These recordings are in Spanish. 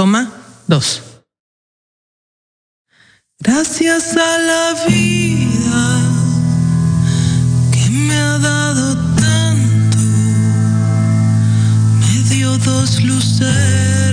Toma dos. Gracias a la vida que me ha dado tanto, me dio dos luces.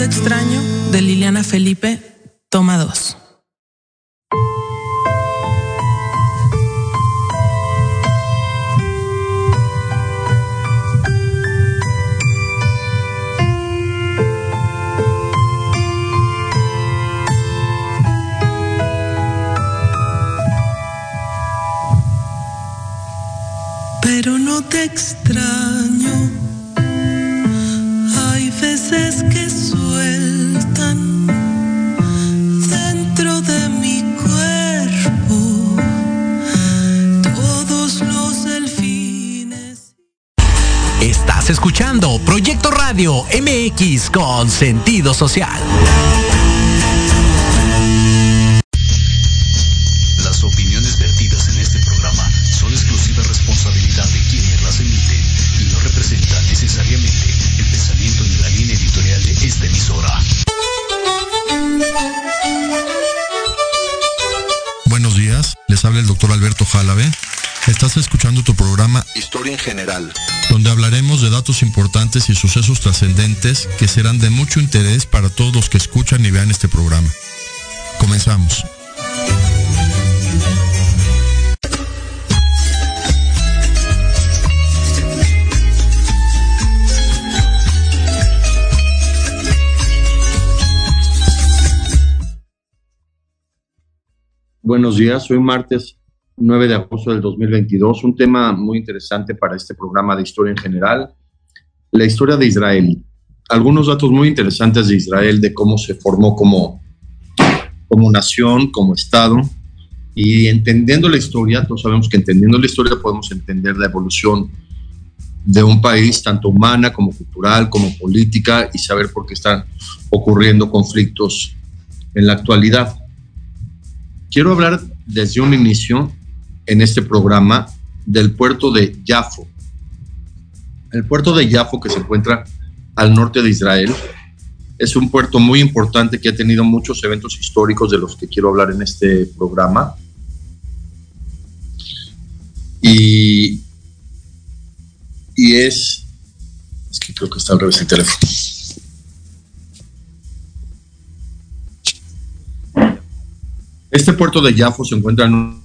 Extraño de Liliana Felipe, toma dos. Pero no te extraño. escuchando Proyecto Radio MX con sentido social. Las opiniones vertidas en este programa son exclusiva responsabilidad de quienes las emiten y no representan necesariamente el pensamiento ni la línea editorial de esta emisora. Buenos días, les habla el doctor Alberto Jálave Estás escuchando tu programa Historia en General, donde hablaremos de datos importantes y sucesos trascendentes que serán de mucho interés para todos los que escuchan y vean este programa. Comenzamos. Buenos días, hoy martes 9 de agosto del 2022, un tema muy interesante para este programa de historia en general, la historia de Israel. Algunos datos muy interesantes de Israel, de cómo se formó como, como nación, como Estado, y entendiendo la historia, todos sabemos que entendiendo la historia podemos entender la evolución de un país, tanto humana como cultural, como política, y saber por qué están ocurriendo conflictos en la actualidad. Quiero hablar desde un inicio en este programa del puerto de Jafo. El puerto de Jafo, que se encuentra al norte de Israel, es un puerto muy importante que ha tenido muchos eventos históricos de los que quiero hablar en este programa. Y, y es, es que creo que está al revés el teléfono. Este puerto de Jafo se encuentra en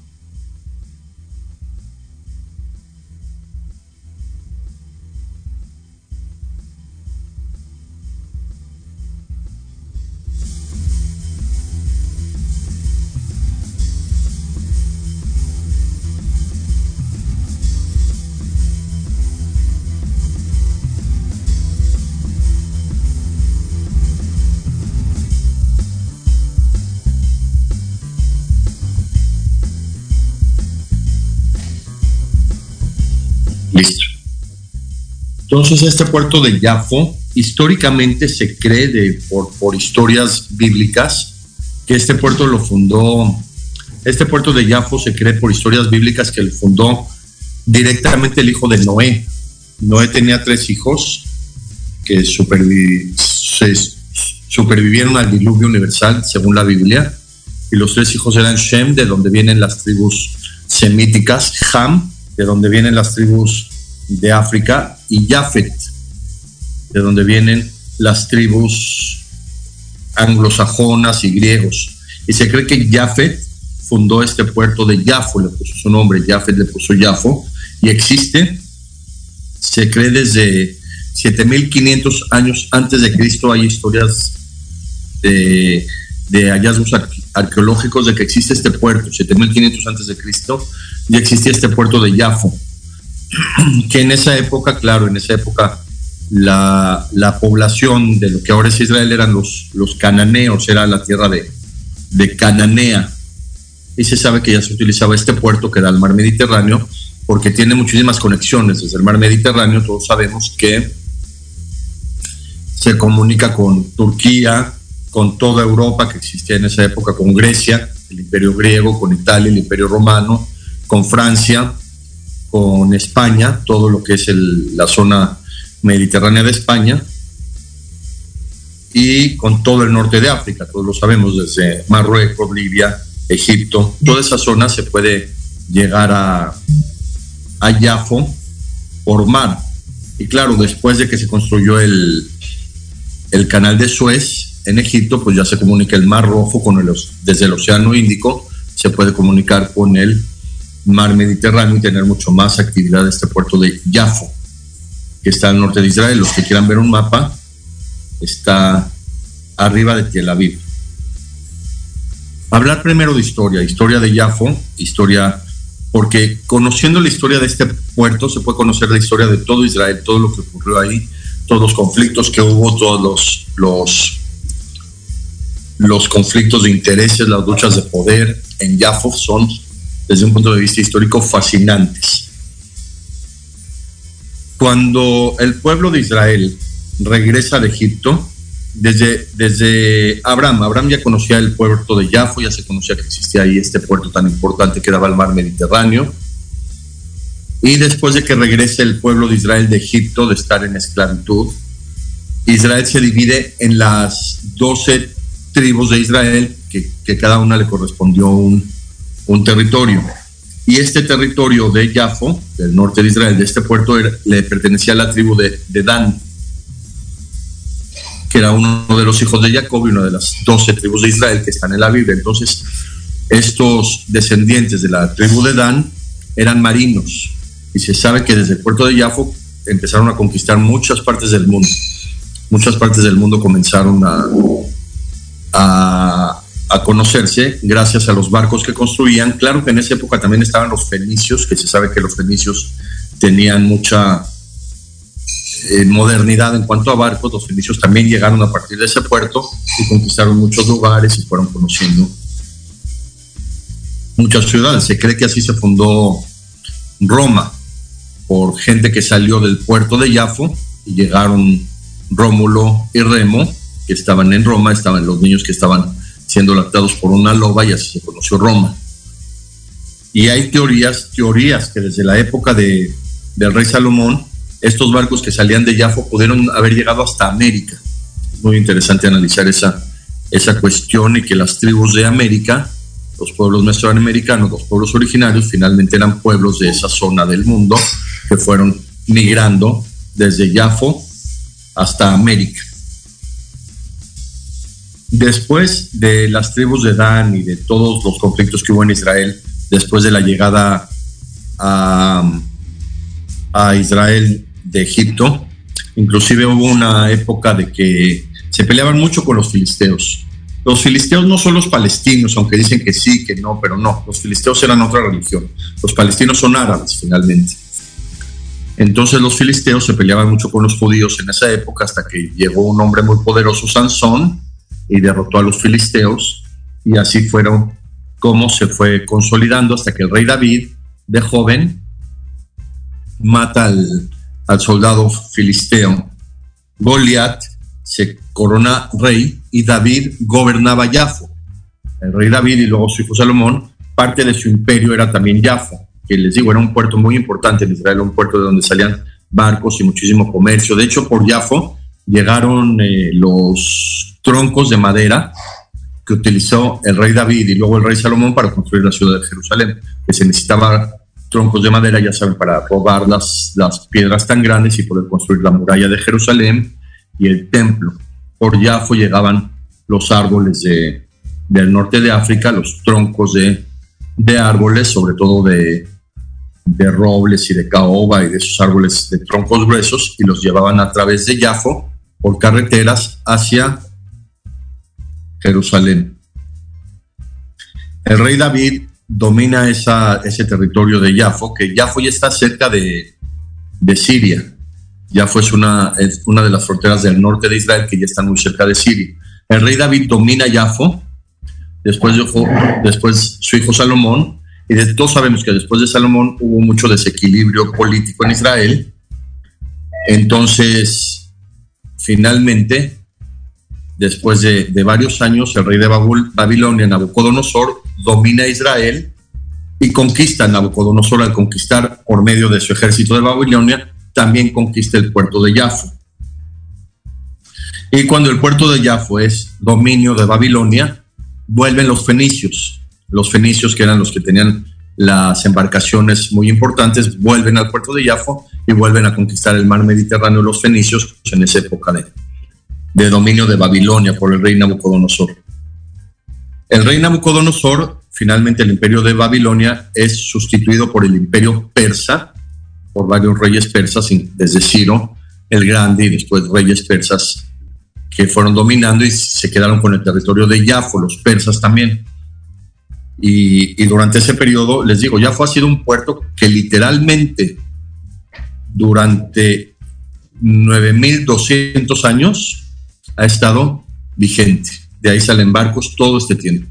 Entonces, este puerto de Jafo, históricamente se cree, de, por, por historias bíblicas, que este puerto lo fundó, este puerto de Jafo se cree por historias bíblicas que lo fundó directamente el hijo de Noé. Noé tenía tres hijos que supervi se supervivieron al diluvio universal, según la Biblia, y los tres hijos eran Shem, de donde vienen las tribus semíticas, Ham, de donde vienen las tribus de África, y Jafet, de donde vienen las tribus anglosajonas y griegos. Y se cree que Jafet fundó este puerto de Jafo, le puso su nombre, Jafet le puso Jafo, y existe, se cree desde 7500 años antes de Cristo, hay historias de, hallazgos arqueológicos de que existe este puerto, 7500 antes de Cristo, ya existía este puerto de Jafo, que en esa época, claro, en esa época la, la, población de lo que ahora es Israel eran los, los cananeos, era la tierra de, de Cananea. Y se sabe que ya se utilizaba este puerto que da al mar Mediterráneo, porque tiene muchísimas conexiones desde el mar Mediterráneo. Todos sabemos que se comunica con Turquía, con toda Europa que existía en esa época, con Grecia, el imperio griego, con Italia, el imperio romano, con Francia, con España, todo lo que es el, la zona mediterránea de España, y con todo el norte de África, todos lo sabemos, desde Marruecos, Libia, Egipto, toda esa zona se puede llegar a, a Jafo por mar. Y claro, después de que se construyó el, el canal de Suez en Egipto, pues ya se comunica el Mar Rojo con el, desde el Océano Índico, se puede comunicar con el mar Mediterráneo y tener mucho más actividad de este puerto de Jafo, que está al norte de Israel. Los que quieran ver un mapa, está arriba de Tel Aviv. Hablar primero de historia, historia de Jafo, historia, porque conociendo la historia de este puerto se puede conocer la historia de todo Israel, todo lo que ocurrió ahí, todos los conflictos que hubo, todos los, los, los conflictos de intereses, las luchas de poder en Jafo son desde un punto de vista histórico fascinantes. Cuando el pueblo de Israel regresa de Egipto, desde, desde Abraham, Abraham ya conocía el puerto de Jafo, ya se conocía que existía ahí este puerto tan importante que daba al mar Mediterráneo. Y después de que regrese el pueblo de Israel de Egipto, de estar en esclavitud, Israel se divide en las doce tribus de Israel, que, que cada una le correspondió un, un territorio. Y este territorio de Jafo, del norte de Israel, de este puerto, le pertenecía a la tribu de, Dan, que era uno de los hijos de Jacob y una de las doce tribus de Israel que están en la Biblia. Entonces, estos descendientes de la tribu de Dan eran marinos y se sabe que desde el puerto de Jafo empezaron a conquistar muchas partes del mundo. Muchas partes del mundo comenzaron a, a, conocerse gracias a los barcos que construían. Claro que en esa época también estaban los fenicios, que se sabe que los fenicios tenían mucha eh, modernidad en cuanto a barcos. Los fenicios también llegaron a partir de ese puerto y conquistaron muchos lugares y fueron conociendo muchas ciudades. Se cree que así se fundó Roma por gente que salió del puerto de Jafo y llegaron Rómulo y Remo, que estaban en Roma, estaban los niños que estaban siendo lactados por una loba y así se conoció Roma. Y hay teorías, teorías que desde la época de, del rey Salomón, estos barcos que salían de Jafo pudieron haber llegado hasta América. Muy interesante analizar esa, esa cuestión y que las tribus de América los pueblos mesoamericanos, los pueblos originarios, finalmente eran pueblos de esa zona del mundo que fueron migrando desde Jafo hasta América. Después de las tribus de Dan y de todos los conflictos que hubo en Israel, después de la llegada a, Israel de Egipto, inclusive hubo una época de que se peleaban mucho con los filisteos los filisteos no son los palestinos, aunque dicen que sí, que no, pero no. Los filisteos eran otra religión. Los palestinos son árabes, finalmente. Entonces los filisteos se peleaban mucho con los judíos en esa época hasta que llegó un hombre muy poderoso, Sansón, y derrotó a los filisteos. Y así fueron como se fue consolidando hasta que el rey David, de joven, mata al, al soldado filisteo Goliat, se corona rey y David gobernaba Jafo. El rey David y luego su hijo Salomón, parte de su imperio era también Jafo, que les digo, era un puerto muy importante en Israel, un puerto de donde salían barcos y muchísimo comercio. De hecho, por Jafo llegaron eh, los troncos de madera que utilizó el rey David y luego el rey Salomón para construir la ciudad de Jerusalén, que se necesitaba troncos de madera, ya saben, para robar las, las piedras tan grandes y poder construir la muralla de Jerusalén y el templo. Por Yafo llegaban los árboles de, del norte de África, los troncos de, de árboles, sobre todo de, de, robles y de caoba y de esos árboles de troncos gruesos, y los llevaban a través de Yafo por carreteras hacia Jerusalén. El rey David domina ese territorio de Yafo, que Yafo ya está cerca de, de Siria ya fue una, es una de las fronteras del norte de Israel que ya están muy cerca de Siria. El rey David domina Jafo, después, después su hijo Salomón, y de, todos sabemos que después de Salomón hubo mucho desequilibrio político en Israel. Entonces, finalmente, después de, varios años, el rey de Babilonia, Nabucodonosor, domina Israel y conquista Nabucodonosor al conquistar por medio de su ejército de Babilonia también conquista el puerto de Jafo. Y cuando el puerto de Jafo es dominio de Babilonia, vuelven los fenicios. Los fenicios, que eran los que tenían las embarcaciones muy importantes, vuelven al puerto de Jafo y vuelven a conquistar el mar Mediterráneo los fenicios en esa época de, dominio de Babilonia por el rey Nabucodonosor. El rey Nabucodonosor, finalmente el imperio de Babilonia, es sustituido por el imperio persa, por varios reyes persas, desde Ciro el Grande y después reyes persas que fueron dominando y se quedaron con el territorio de Jafo, los persas también. Y, durante ese periodo, les digo, Jafo ha sido un puerto que literalmente durante 9.200 años ha estado vigente. De ahí salen barcos todo este tiempo.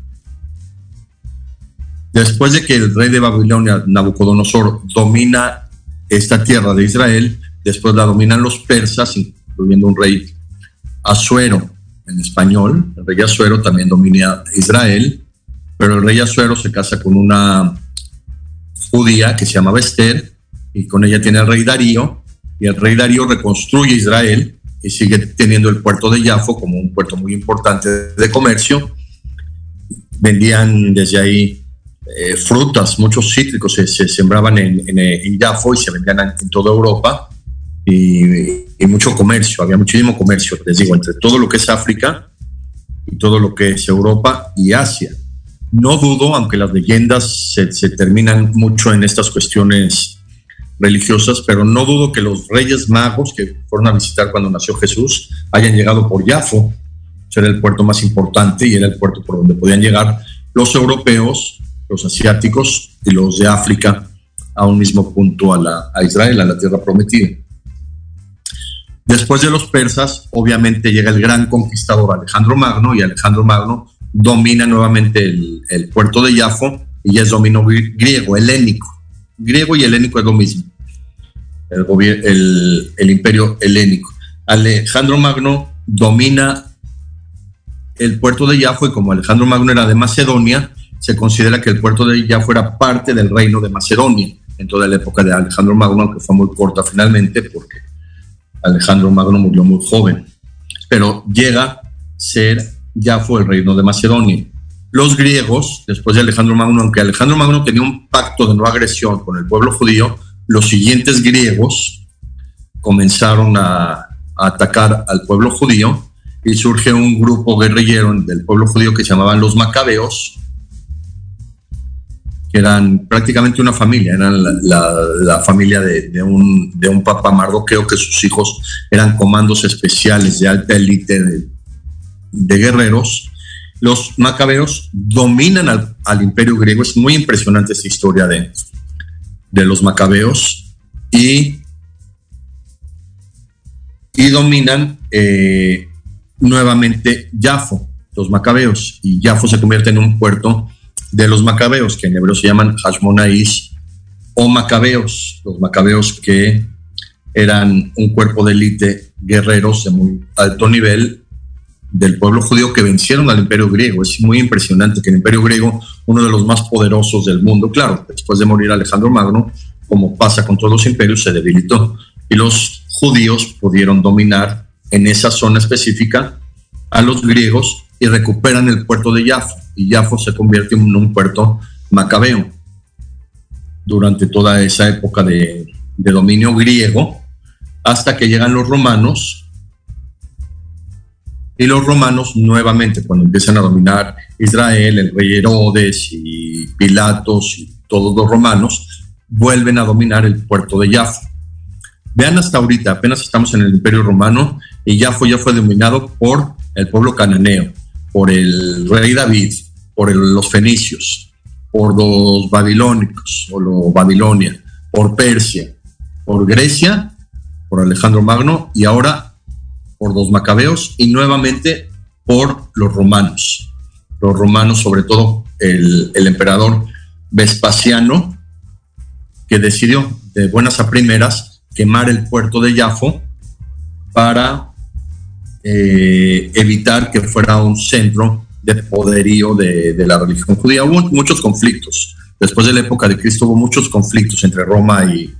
Después de que el rey de Babilonia, Nabucodonosor, domina esta tierra de Israel, después la dominan los persas, incluyendo un rey Asuero en español. El rey Asuero también domina Israel, pero el rey Asuero se casa con una judía que se llama Esther y con ella tiene el rey Darío y el rey Darío reconstruye Israel y sigue teniendo el puerto de Jafo como un puerto muy importante de comercio. Vendían desde ahí eh, frutas, muchos cítricos se, sembraban en, en, Jafo y se vendían en, toda Europa y, mucho comercio, había muchísimo comercio, les digo, entre todo lo que es África y todo lo que es Europa y Asia. No dudo, aunque las leyendas se, terminan mucho en estas cuestiones religiosas, pero no dudo que los reyes magos que fueron a visitar cuando nació Jesús hayan llegado por Jafo, era el puerto más importante y era el puerto por donde podían llegar los europeos, los asiáticos y los de África a un mismo punto a, la, a Israel, a la tierra prometida. Después de los persas, obviamente llega el gran conquistador Alejandro Magno y Alejandro Magno domina nuevamente el, el puerto de Jafo y es dominio griego, helénico. Griego y helénico es lo mismo el, el, imperio helénico. Alejandro Magno domina el puerto de Jafo y como Alejandro Magno era de Macedonia, se considera que el puerto de Jafo era parte del reino de Macedonia en toda la época de Alejandro Magno, aunque fue muy corta finalmente porque Alejandro Magno murió muy joven. Pero llega a ser Jafo el reino de Macedonia. Los griegos, después de Alejandro Magno, aunque Alejandro Magno tenía un pacto de no agresión con el pueblo judío, los siguientes griegos comenzaron a, atacar al pueblo judío y surge un grupo guerrillero del pueblo judío que se llamaban los macabeos, que eran prácticamente una familia, eran la, familia de, un, de un papa mardoqueo que sus hijos eran comandos especiales de alta élite guerreros. Los macabeos dominan al, imperio griego, es muy impresionante esta historia de, de los macabeos y, y dominan eh, nuevamente Jafo, los macabeos, y Jafo se convierte en un puerto de los macabeos, que en hebreo se llaman Hashmonais o macabeos, los macabeos que eran un cuerpo de élite guerreros de muy alto nivel del pueblo judío que vencieron al imperio griego. Es muy impresionante que el imperio griego, uno de los más poderosos del mundo, claro, después de morir Alejandro Magno, como pasa con todos los imperios, se debilitó y los judíos pudieron dominar en esa zona específica a los griegos y recuperan el puerto de Jafo y Jafo se convierte en un puerto macabeo. Durante toda esa época de, de dominio griego, hasta que llegan los romanos y los romanos nuevamente, cuando empiezan a dominar Israel, el rey Herodes y Pilatos y todos los romanos, vuelven a dominar el puerto de Jafo. Vean hasta ahorita, apenas estamos en el Imperio Romano y Jafo ya fue dominado por el pueblo cananeo, por el rey David, por los fenicios, por los babilónicos o lo Babilonia, por Persia, por Grecia, por Alejandro Magno y ahora por los macabeos y nuevamente por los romanos. Los romanos, sobre todo el, emperador Vespasiano, que decidió de buenas a primeras quemar el puerto de Jafo para eh, evitar que fuera un centro de poderío de, la religión judía. Hubo muchos conflictos. Después de la época de Cristo hubo muchos conflictos entre Roma y,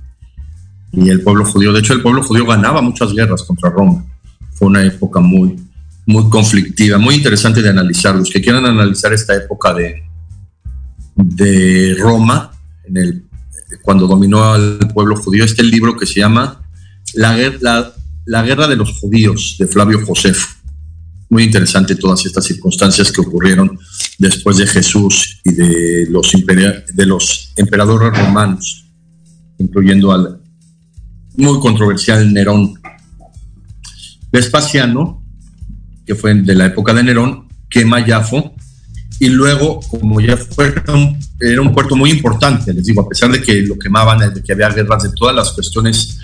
y el pueblo judío. De hecho, el pueblo judío ganaba muchas guerras contra Roma fue una época muy, muy conflictiva, muy interesante de analizar. Los que quieran analizar esta época de, de Roma, en el, cuando dominó al pueblo judío, este libro que se llama La, la, la Guerra de los Judíos, de Flavio Josefo. Muy interesante todas estas circunstancias que ocurrieron después de Jesús y de los, de los emperadores romanos, incluyendo al muy controversial Nerón, Vespasiano, que fue de la época de Nerón, quema Jafo y luego, como ya fue era un puerto muy importante, les digo, a pesar de que lo quemaban, de que había guerras, de todas las cuestiones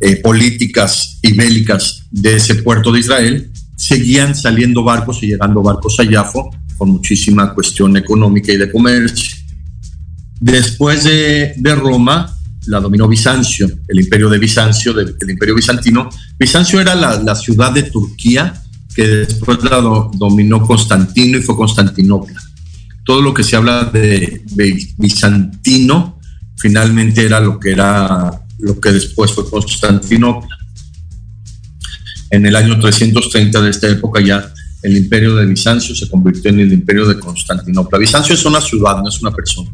eh, políticas y bélicas de ese puerto de Israel, seguían saliendo barcos y llegando barcos a Jafo con muchísima cuestión económica y de comercio. Después de, de Roma, la dominó Bizancio, el imperio de Bizancio, el imperio bizantino. Bizancio era la, ciudad de Turquía que después la dominó Constantino y fue Constantinopla. Todo lo que se habla de, bizantino finalmente era lo que era lo que después fue Constantinopla. En el año 330 de esta época ya el imperio de Bizancio se convirtió en el imperio de Constantinopla. Bizancio es una ciudad, no es una persona.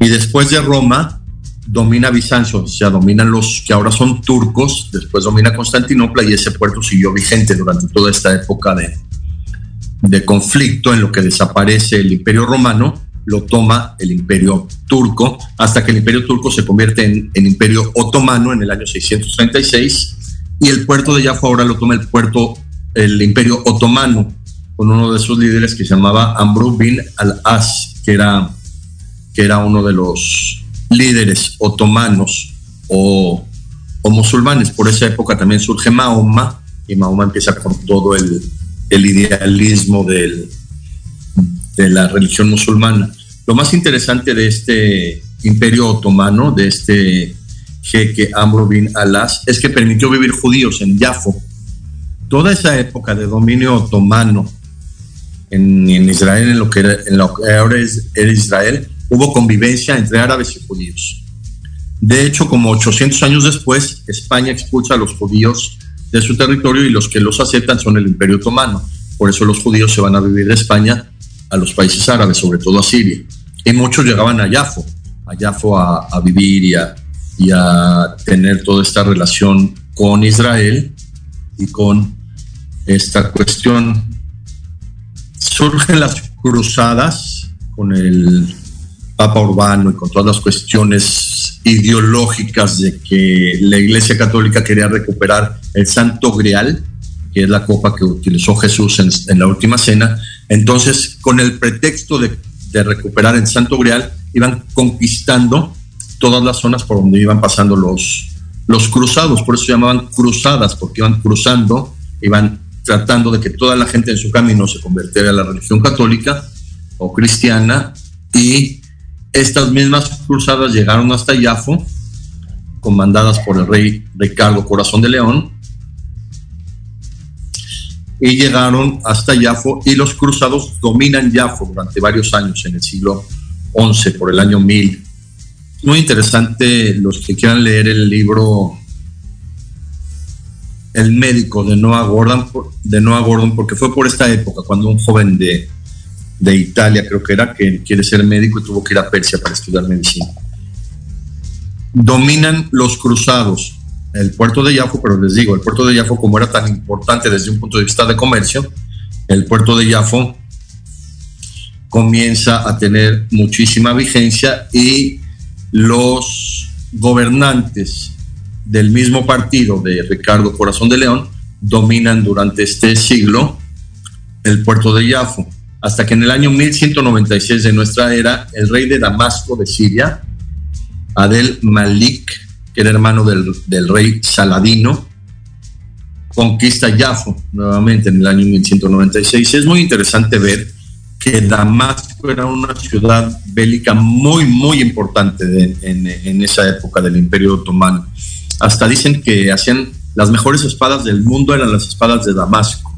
Y después de Roma, domina Bizancio, o sea, dominan los que ahora son turcos, después domina Constantinopla y ese puerto siguió vigente durante toda esta época de, de conflicto en lo que desaparece el imperio romano, lo toma el imperio turco, hasta que el imperio turco se convierte en, en imperio otomano en el año 636 y el puerto de Jaffa ahora lo toma el puerto, el imperio otomano, con uno de sus líderes que se llamaba Amr bin al-As, que era, que era uno de los líderes otomanos o, musulmanes. Por esa época también surge Mahoma y Mahoma empieza con todo el, idealismo de la religión musulmana. Lo más interesante de este imperio otomano, de este jeque Amr bin Alas, es que permitió vivir judíos en Jafo. Toda esa época de dominio otomano en, Israel, en lo, que era, en lo que ahora es, era Israel, hubo convivencia entre árabes y judíos. De hecho, como 800 años después, España expulsa a los judíos de su territorio y los que los aceptan son el Imperio Otomano. Por eso los judíos se van a vivir de España a los países árabes, sobre todo a Siria. Y muchos llegaban a Yafo, a Yafo a, a vivir y a, y a tener toda esta relación con Israel y con esta cuestión. Surgen las cruzadas con el Papa Urbano y con todas las cuestiones ideológicas de que la Iglesia Católica quería recuperar el Santo Grial, que es la copa que utilizó Jesús en, la última cena. Entonces, con el pretexto de, recuperar el Santo Grial, iban conquistando todas las zonas por donde iban pasando los, los cruzados, por eso se llamaban cruzadas, porque iban cruzando, iban tratando de que toda la gente en su camino se convirtiera a la religión católica o cristiana y estas mismas cruzadas llegaron hasta Yafo, comandadas por el rey Ricardo Corazón de León, y llegaron hasta Yafo y los cruzados dominan Yafo durante varios años en el siglo XI, por el año 1000. Muy interesante los que quieran leer el libro El médico de Noah de Noah Gordon porque fue por esta época cuando un joven de de Italia, creo que era, que quiere ser médico y tuvo que ir a Persia para estudiar medicina. Dominan los cruzados el puerto de Yafo, pero les digo, el puerto de Yafo, como era tan importante desde un punto de vista de comercio, el puerto de Yafo comienza a tener muchísima vigencia y los gobernantes del mismo partido de Ricardo Corazón de León dominan durante este siglo el puerto de Yafo hasta que en el año 1196 de nuestra era, el rey de Damasco de Siria, Adel Malik, que era hermano del, rey Saladino, conquista Jafo nuevamente en el año 1196. Es muy interesante ver que Damasco era una ciudad bélica muy, muy importante en, en, esa época del Imperio Otomano. Hasta dicen que hacían las mejores espadas del mundo, eran las espadas de Damasco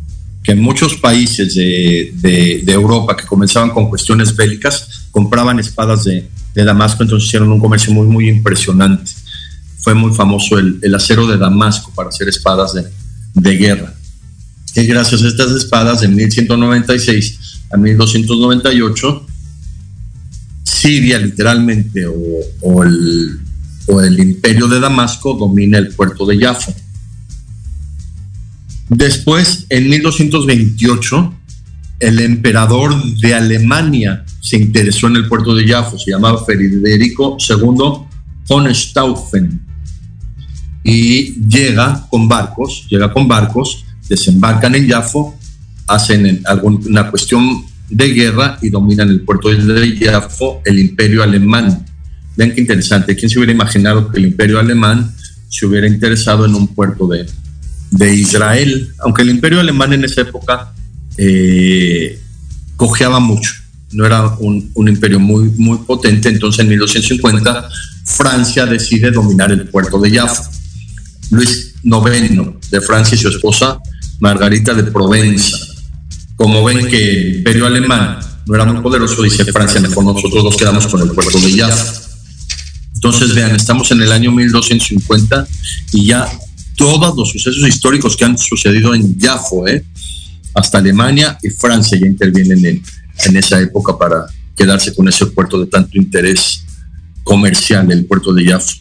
que muchos países de, de, de, Europa que comenzaban con cuestiones bélicas compraban espadas de, de, Damasco, entonces hicieron un comercio muy, muy impresionante. Fue muy famoso el, el acero de Damasco para hacer espadas de, guerra. Y gracias a estas espadas de 1196 a 1298, Siria literalmente o, o, el, o el imperio de Damasco domina el puerto de Jaffa Después, en 1228, el emperador de Alemania se interesó en el puerto de Jafo, se llamaba Federico II von Stauffen, y llega con barcos, llega con barcos, desembarcan en Jafo, hacen alguna cuestión de guerra y dominan el puerto de Jafo, el imperio alemán. Vean qué interesante, ¿quién se hubiera imaginado que el imperio alemán se hubiera interesado en un puerto de, de Israel, aunque el imperio alemán en esa época eh, cojeaba mucho, no era un, imperio muy, muy potente, entonces en 1250 Francia decide dominar el puerto de Jaffa. Luis IX de Francia y su esposa Margarita de Provenza, como ven que el imperio alemán no era muy poderoso, dice Francia, mejor nosotros nos quedamos con el puerto de Jaffa. Entonces, vean, estamos en el año 1250 y ya todos los sucesos históricos que han sucedido en Jafo, ¿eh? hasta Alemania y Francia ya intervienen en, en esa época para quedarse con ese puerto de tanto interés comercial, el puerto de Jaffa.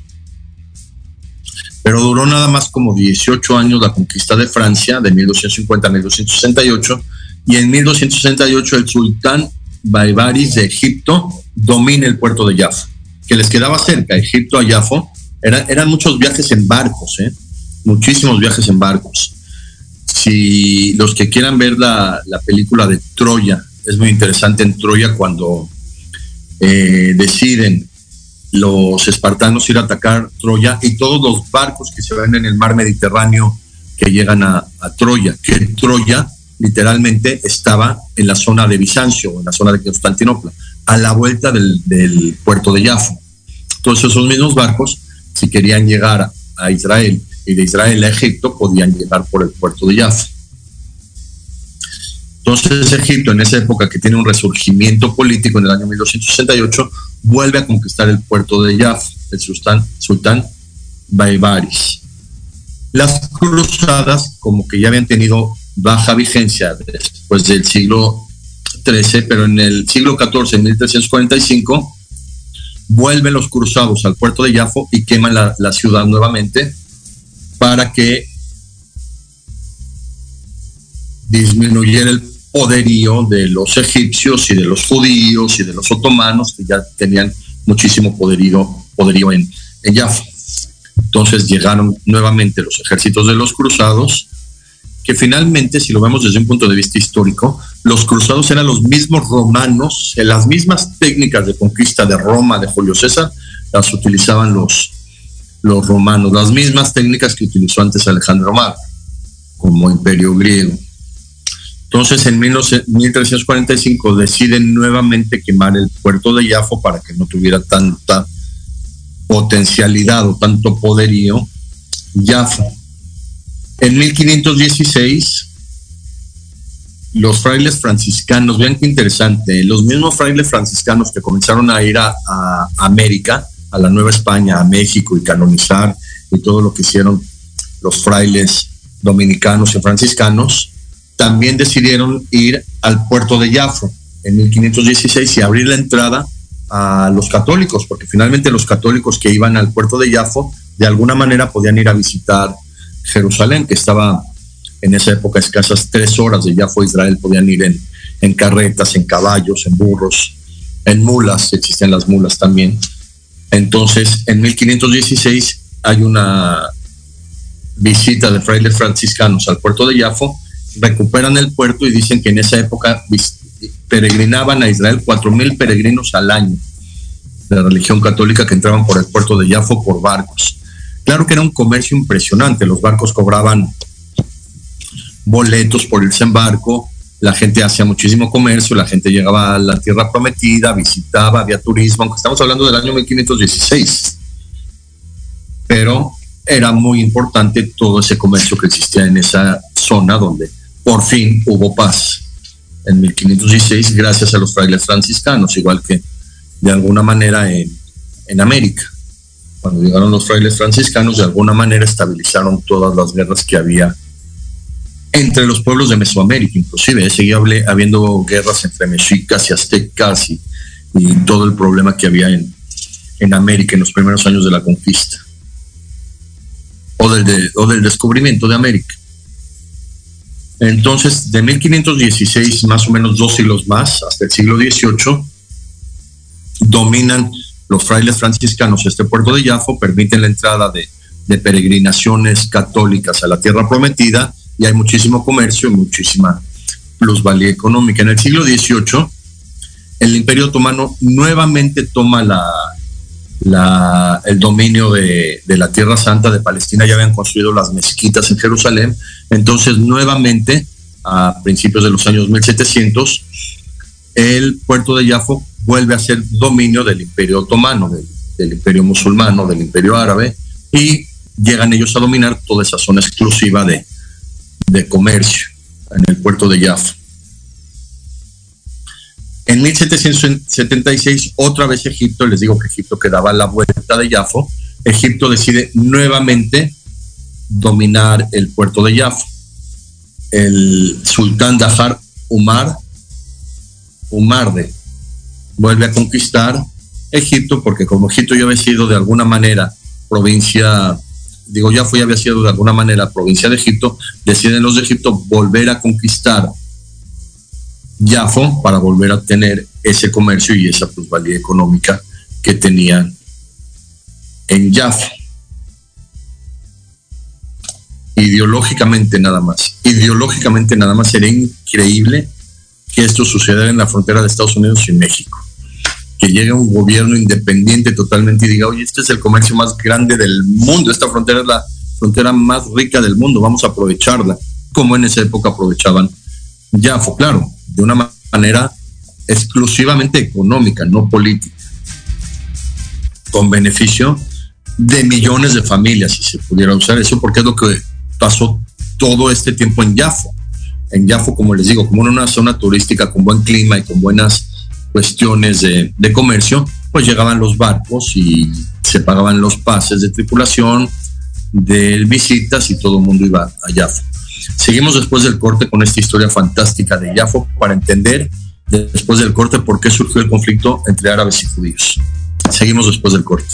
Pero duró nada más como 18 años la conquista de Francia, de 1250 a 1268, y en 1268 el sultán Baibaris de Egipto domina el puerto de Jaffa, que les quedaba cerca, Egipto a Jaffa, eran muchos viajes en barcos, ¿eh? Muchísimos viajes en barcos. Si los que quieran ver la, la película de Troya, es muy interesante en Troya cuando eh, deciden los espartanos ir a atacar Troya y todos los barcos que se ven en el mar Mediterráneo que llegan a, Troya, que Troya literalmente estaba en la zona de Bizancio, en la zona de Constantinopla, a la vuelta del, del puerto de Jaffa. Entonces esos mismos barcos, si querían llegar a Israel y de Israel a Egipto, podían llegar por el puerto de Jaffa. Entonces Egipto, en esa época que tiene un resurgimiento político en el año 1268, vuelve a conquistar el puerto de Jaffa, el sultán, sultán Baibaris. Las cruzadas, como que ya habían tenido baja vigencia después del siglo XIII, pero en el siglo XIV, en 1345, vuelven los cruzados al puerto de Jaffa y queman la ciudad nuevamente para que disminuyera el poderío de los egipcios y de los judíos y de los otomanos, que ya tenían muchísimo poderío, poderío en, en Jaffa. Entonces llegaron nuevamente los ejércitos de los cruzados, que finalmente, si lo vemos desde un punto de vista histórico, los cruzados eran los mismos romanos, en las mismas técnicas de conquista de Roma, de Julio César, las utilizaban los, los romanos, las mismas técnicas que utilizó antes Alejandro Magno como imperio griego. Entonces, en 1345 deciden nuevamente quemar el puerto de Jafo para que no tuviera tanta potencialidad o tanto poderío Jafo. En 1516, los frailes franciscanos, vean qué interesante, los mismos frailes franciscanos que comenzaron a ir a América, a la Nueva España, a México y canonizar y todo lo que hicieron los frailes dominicanos y franciscanos, también decidieron ir al puerto de Jaffa en 1516 y abrir la entrada a los católicos, porque finalmente los católicos que iban al puerto de Jaffa de alguna manera podían ir a visitar Jerusalén, que estaba en esa época escasas tres horas de Jaffa, Israel, podían ir en, en carretas, en caballos, en burros, en mulas, existen las mulas también. Entonces, en 1516 hay una visita de frailes franciscanos al puerto de Jaffa recuperan el puerto y dicen que en esa época peregrinaban a Israel cuatro mil peregrinos al año de la religión católica que entraban por el puerto de Jafo por barcos. Claro que era un comercio impresionante, los barcos cobraban boletos por irse en barco, la gente hacía muchísimo comercio, la gente llegaba a la tierra prometida, visitaba, había turismo, aunque estamos hablando del año 1516. Pero era muy importante todo ese comercio que existía en esa zona donde por fin hubo paz en 1516 gracias a los frailes franciscanos, igual que de alguna manera en, en América. Cuando llegaron los frailes franciscanos, de alguna manera estabilizaron todas las guerras que había entre los pueblos de Mesoamérica, inclusive. Seguía habiendo guerras entre mexicas y aztecas y, todo el problema que había en, en América en los primeros años de la conquista o del, de, o del descubrimiento de América. Entonces, de 1516, más o menos dos siglos más, hasta el siglo XVIII, dominan los frailes franciscanos este puerto de Jafo, permiten la entrada de, de, peregrinaciones católicas a la tierra prometida y hay muchísimo comercio, muchísima plusvalía económica. En el siglo XVIII, el Imperio Otomano nuevamente toma la, la, el dominio de, de, la Tierra Santa de Palestina, ya habían construido las mezquitas en Jerusalén, entonces nuevamente a principios de los años 1700, el puerto de Jafo vuelve a ser dominio del Imperio Otomano, del, del Imperio Musulmano, del Imperio Árabe, y llegan ellos a dominar toda esa zona exclusiva de, de comercio en el puerto de Jaffa. En 1776, otra vez Egipto, les digo que Egipto quedaba a la vuelta de Jafo, Egipto decide nuevamente dominar el puerto de Jafo. el sultán Dahar Umar, Umarde, vuelve a conquistar Egipto, porque como Egipto ya había sido de alguna manera provincia, digo, ya fue, había sido de alguna manera provincia de Egipto, deciden los de Egipto volver a conquistar Jafo para volver a tener ese comercio y esa plusvalía económica que tenían en Jafo. Ideológicamente nada más, ideológicamente nada más sería increíble que esto sucediera en la frontera de Estados Unidos y México. Que llegue un gobierno independiente totalmente y diga, oye, este es el comercio más grande del mundo, esta frontera es la frontera más rica del mundo, vamos a aprovecharla, como en esa época aprovechaban Jafo, claro, de una manera exclusivamente económica, no política, con beneficio de millones de familias, si se pudiera usar eso, porque es lo que pasó todo este tiempo en Jafo. En Jafo, como les digo, como en una zona turística con buen clima y con buenas cuestiones de, de comercio, pues llegaban los barcos y se pagaban los pases de tripulación, de visitas y todo el mundo iba a Jafo. Seguimos después del corte con esta historia fantástica de Jafo para entender después del corte por qué surgió el conflicto entre árabes y judíos. Seguimos después del corte.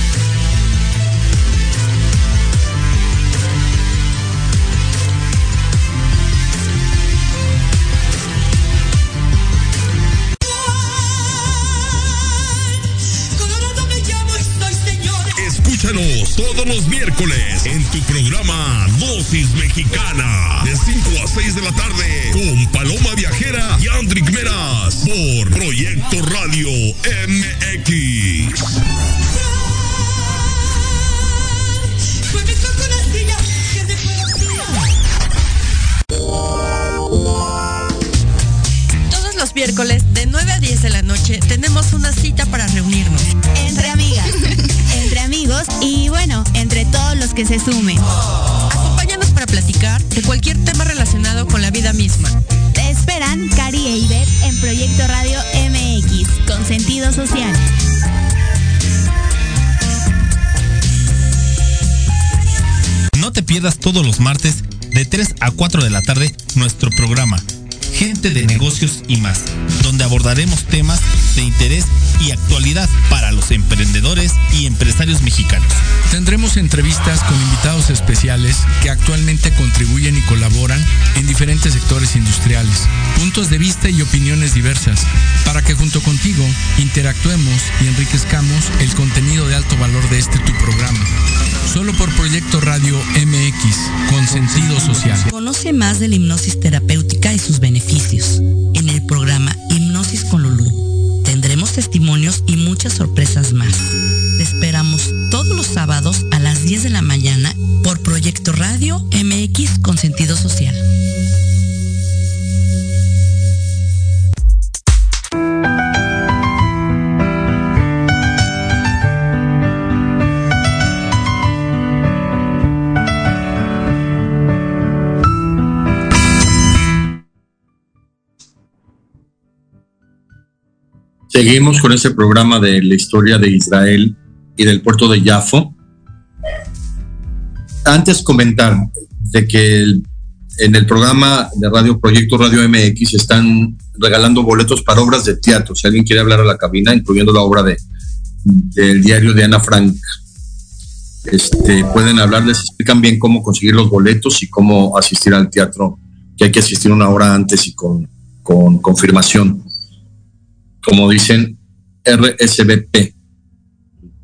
Todos los miércoles en tu programa Dosis Mexicana de 5 a 6 de la tarde con Paloma Viajera y Andrick Meras por Proyecto Radio MX. Todos los miércoles de 9 a 10 de la noche tenemos una cita para que se sumen. Acompáñanos para platicar de cualquier tema relacionado con la vida misma. Te esperan Cari e Ivette en Proyecto Radio MX con sentido social. No te pierdas todos los martes de 3 a 4 de la tarde nuestro programa Gente de Negocios y más, donde abordaremos temas de interés y actualidad para los emprendedores y empresarios mexicanos. Tendremos entrevistas con invitados especiales que actualmente contribuyen y colaboran en diferentes sectores industriales, puntos de vista y opiniones diversas, para que junto contigo interactuemos y enriquezcamos el contenido de alto valor de este tu programa. Solo por Proyecto Radio MX, con sentido social. Conoce más de la hipnosis terapéutica y sus beneficios en el programa Hipnosis con Lulú. Testimonios y muchas sorpresas más. Te esperamos todos los sábados a las 10 de la mañana por Proyecto Radio MX con sentido social. Seguimos con este programa de la historia de Israel y del puerto de Jafo. Antes comentar de que en el programa de Radio Proyecto Radio MX están regalando boletos para obras de teatro. Si alguien quiere hablar a la cabina, incluyendo la obra de del diario de Ana Frank, este, pueden hablar, les explican bien cómo conseguir los boletos y cómo asistir al teatro, que hay que asistir una hora antes y con, con confirmación como dicen, RSVP,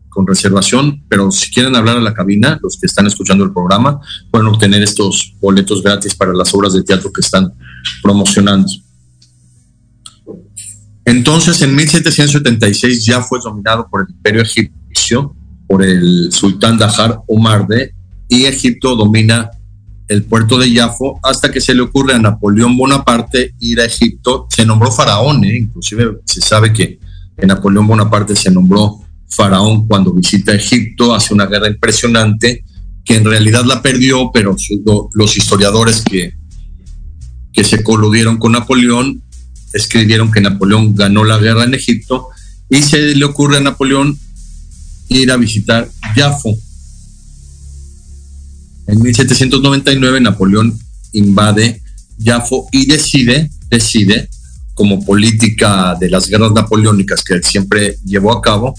con reservación, pero si quieren hablar a la cabina, los que están escuchando el programa, pueden obtener estos boletos gratis para las obras de teatro que están promocionando. Entonces, en 1776 ya fue dominado por el imperio egipcio, por el sultán Dahar Umarde, y Egipto domina el puerto de Yafo hasta que se le ocurre a Napoleón Bonaparte ir a Egipto. Se nombró faraón, ¿eh? inclusive se sabe que, Napoleón Bonaparte se nombró faraón cuando visita Egipto, hace una guerra impresionante, que en realidad la perdió, pero los historiadores que, que se coludieron con Napoleón escribieron que Napoleón ganó la guerra en Egipto y se le ocurre a Napoleón ir a visitar Yafo en 1799 Napoleón invade Jafo y decide, decide, como política de las guerras napoleónicas que siempre llevó a cabo,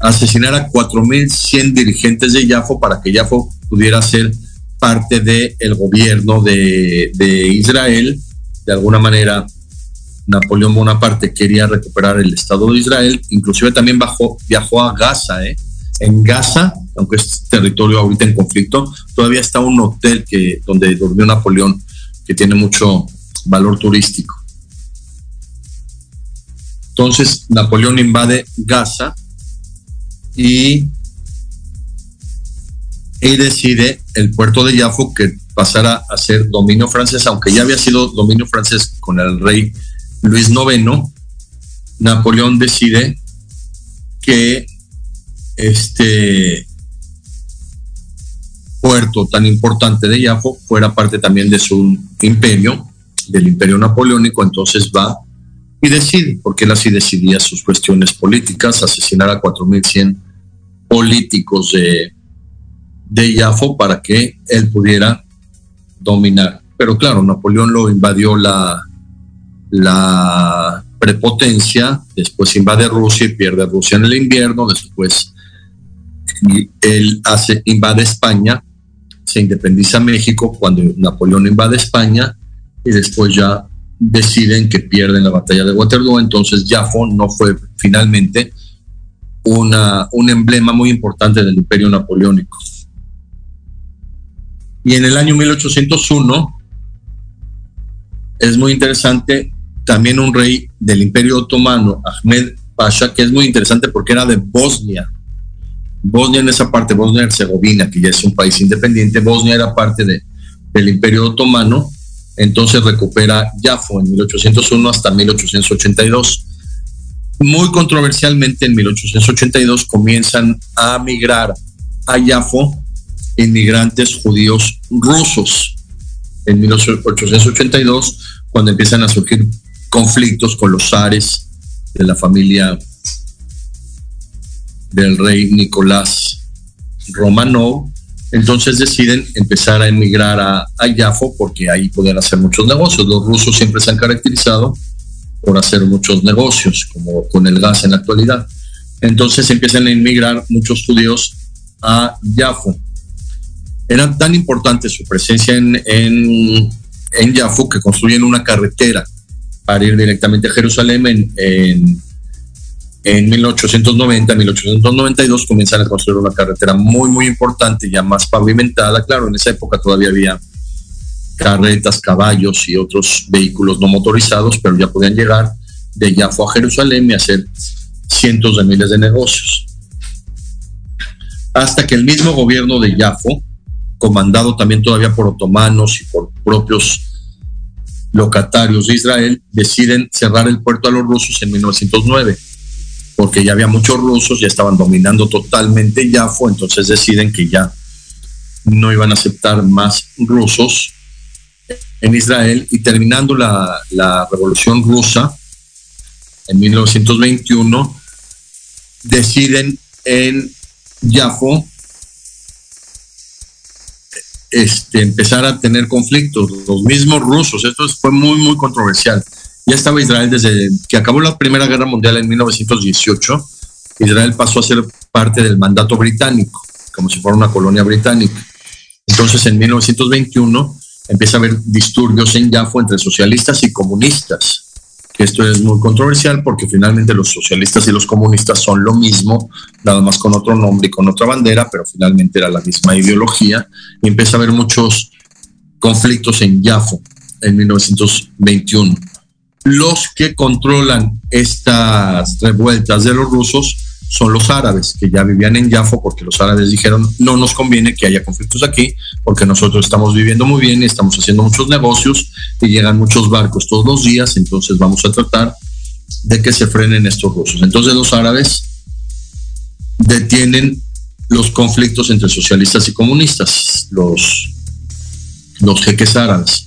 asesinar a 4.100 dirigentes de Jafo para que Jafo pudiera ser parte del gobierno de, de, Israel. De alguna manera, Napoleón Bonaparte quería recuperar el Estado de Israel, inclusive también bajó, viajó a Gaza, ¿eh? En Gaza, aunque es territorio ahorita en conflicto, todavía está un hotel que, donde durmió Napoleón, que tiene mucho valor turístico. Entonces Napoleón invade Gaza y, decide el puerto de Jafo que pasara a ser dominio francés, aunque ya había sido dominio francés con el rey Luis IX, Napoleón decide que este puerto tan importante de Yafo fuera parte también de su imperio, del imperio napoleónico, entonces va y decide, porque él así decidía sus cuestiones políticas, asesinar a 4.100 políticos de, de Yafo para que él pudiera dominar. Pero claro, Napoleón lo invadió la, la prepotencia, después invade Rusia y pierde Rusia en el invierno, después él hace, invade España, se independiza México cuando Napoleón invade España y después ya deciden que pierden la batalla de Waterloo, entonces Jafo no fue finalmente una, un emblema muy importante del imperio napoleónico. Y en el año 1801 es muy interesante también un rey del imperio otomano, Ahmed Pasha, que es muy interesante porque era de Bosnia. Bosnia en esa parte, Bosnia-Herzegovina, que ya es un país independiente, Bosnia era parte de, del Imperio Otomano, entonces recupera Jafo en 1801 hasta 1882. Muy controversialmente en 1882 comienzan a migrar a Jafo inmigrantes judíos rusos. En 1882, cuando empiezan a surgir conflictos con los zares de la familia del rey Nicolás Romanov. Entonces deciden empezar a emigrar a, Yafo porque ahí pueden hacer muchos negocios. Los rusos siempre se han caracterizado por hacer muchos negocios, como con el gas en la actualidad. Entonces empiezan a emigrar muchos judíos a Yafo. Era tan importante su presencia en, en, Yafo que construyen una carretera para ir directamente a Jerusalén en en 1890, 1892 comienzan a construir una carretera muy, muy importante, ya más pavimentada. Claro, en esa época todavía había carretas, caballos y otros vehículos no motorizados, pero ya podían llegar de Yafo a Jerusalén y hacer cientos de miles de negocios. Hasta que el mismo gobierno de Yafo, comandado también todavía por otomanos y por propios locatarios de Israel, deciden cerrar el puerto a los rusos en 1909 porque ya había muchos rusos, ya estaban dominando totalmente Yafo, entonces deciden que ya no iban a aceptar más rusos en Israel. Y terminando la, revolución rusa en 1921 deciden en Yafo este, empezar a tener conflictos, los mismos rusos, esto fue muy, muy controversial ya estaba Israel desde que acabó la Primera Guerra Mundial en 1918. Israel pasó a ser parte del mandato británico, como si fuera una colonia británica. Entonces, en 1921 empieza a haber disturbios en Jafo entre socialistas y comunistas. Esto es muy controversial porque finalmente los socialistas y los comunistas son lo mismo, nada más con otro nombre y con otra bandera, pero finalmente era la misma ideología. Y empieza a haber muchos conflictos en Jafo en 1921 los que controlan estas revueltas de los rusos son los árabes, que ya vivían en Jafo porque los árabes dijeron, no nos conviene que haya conflictos aquí, porque nosotros estamos viviendo muy bien y estamos haciendo muchos negocios y llegan muchos barcos todos los días, entonces vamos a tratar de que se frenen estos rusos. Entonces los árabes detienen los conflictos entre socialistas y comunistas, los, los jeques árabes.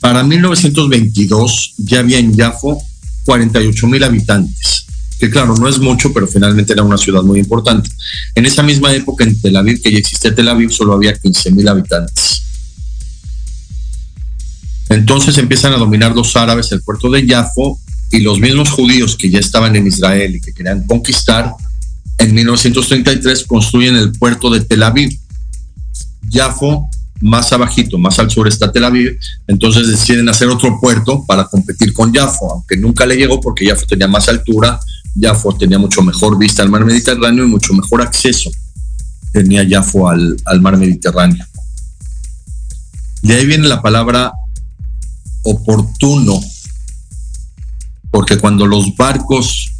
Para 1922 ya había en Jafo 48 mil habitantes, que claro, no es mucho, pero finalmente era una ciudad muy importante. En esa misma época en Tel Aviv, que ya existía Tel Aviv, solo había 15 mil habitantes. Entonces empiezan a dominar los árabes el puerto de Jafo y los mismos judíos que ya estaban en Israel y que querían conquistar, en 1933 construyen el puerto de Tel Aviv. Jafo más abajito, más al sur está Tel Aviv, entonces deciden hacer otro puerto para competir con Jafo, aunque nunca le llegó porque Jafo tenía más altura, Jafo tenía mucho mejor vista al mar Mediterráneo y mucho mejor acceso tenía Jafo al, al mar Mediterráneo. De ahí viene la palabra oportuno, porque cuando los barcos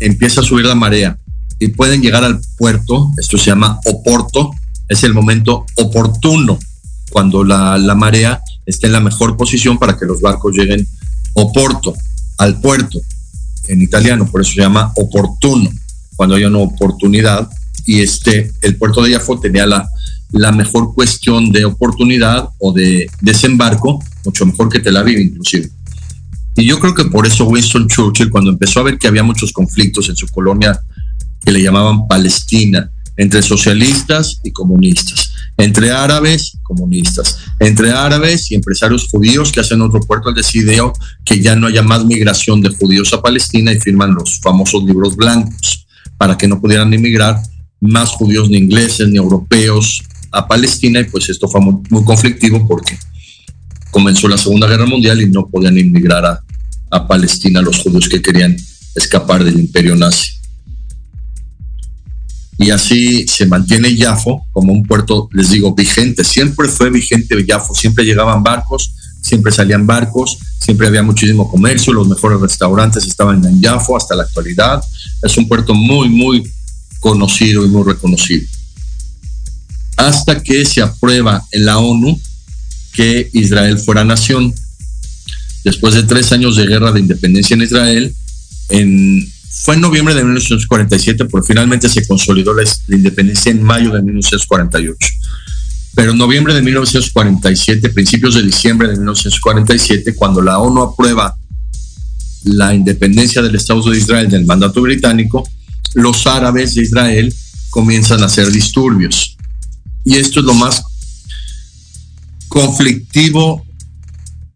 empieza a subir la marea y pueden llegar al puerto, esto se llama oporto, es el momento oportuno cuando la, marea está en la mejor posición para que los barcos lleguen oporto, al puerto, en italiano, por eso se llama oportuno, cuando hay una oportunidad. Y este, el puerto de Jafo tenía la, la mejor cuestión de oportunidad o de desembarco, mucho mejor que Tel Aviv inclusive. Y yo creo que por eso Winston Churchill, cuando empezó a ver que había muchos conflictos en su colonia que le llamaban Palestina, entre socialistas y comunistas, entre árabes y comunistas, entre árabes y empresarios judíos que hacen otro puerto, al decidió que ya no haya más migración de judíos a Palestina y firman los famosos libros blancos para que no pudieran emigrar más judíos ni ingleses ni europeos a Palestina. Y pues esto fue muy, conflictivo porque comenzó la Segunda Guerra Mundial y no podían inmigrar a Palestina los judíos que querían escapar del imperio nazi y así se mantiene Yafo como un puerto, les digo, vigente. Siempre fue vigente Yafo, siempre llegaban barcos, siempre salían barcos, siempre había muchísimo comercio, los mejores restaurantes estaban en Yafo hasta la actualidad. Es un puerto muy, muy conocido y muy reconocido. Hasta que se aprueba en la ONU que Israel fuera nación. Después de tres años de guerra de independencia en Israel, en fue en noviembre de 1947, pero finalmente se consolidó la, independencia en mayo de 1948. Pero en noviembre de 1947, principios de diciembre de 1947, cuando la ONU aprueba la independencia del Estado de Israel del mandato británico, los árabes de Israel comienzan a hacer disturbios. Y esto es lo más conflictivo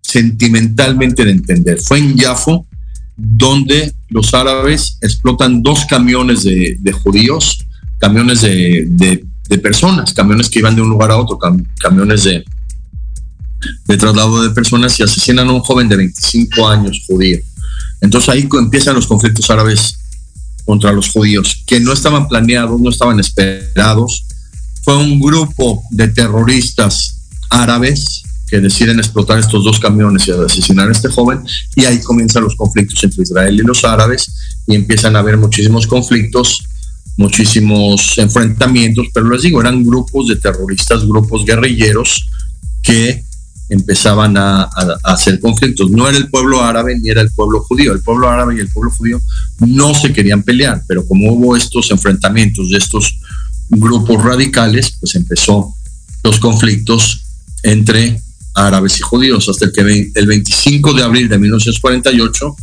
sentimentalmente de entender. Fue en Jafo donde los árabes explotan dos camiones de, judíos, camiones de, personas, camiones que iban de un lugar a otro, camiones de, de traslado de personas y asesinan a un joven de 25 años judío. Entonces ahí empiezan los conflictos árabes contra los judíos, que no estaban planeados, no estaban esperados. Fue un grupo de terroristas árabes que deciden explotar estos dos camiones y asesinar a este joven, y ahí comienzan los conflictos entre Israel y los árabes, y empiezan a haber muchísimos conflictos, muchísimos enfrentamientos, pero les digo, eran grupos de terroristas, grupos guerrilleros que empezaban a, hacer conflictos. No era el pueblo árabe ni era el pueblo judío. El pueblo árabe y el pueblo judío no se querían pelear, pero como hubo estos enfrentamientos de estos grupos radicales, pues empezó los conflictos entre árabes y judíos, hasta el que el 25 de abril de 1948,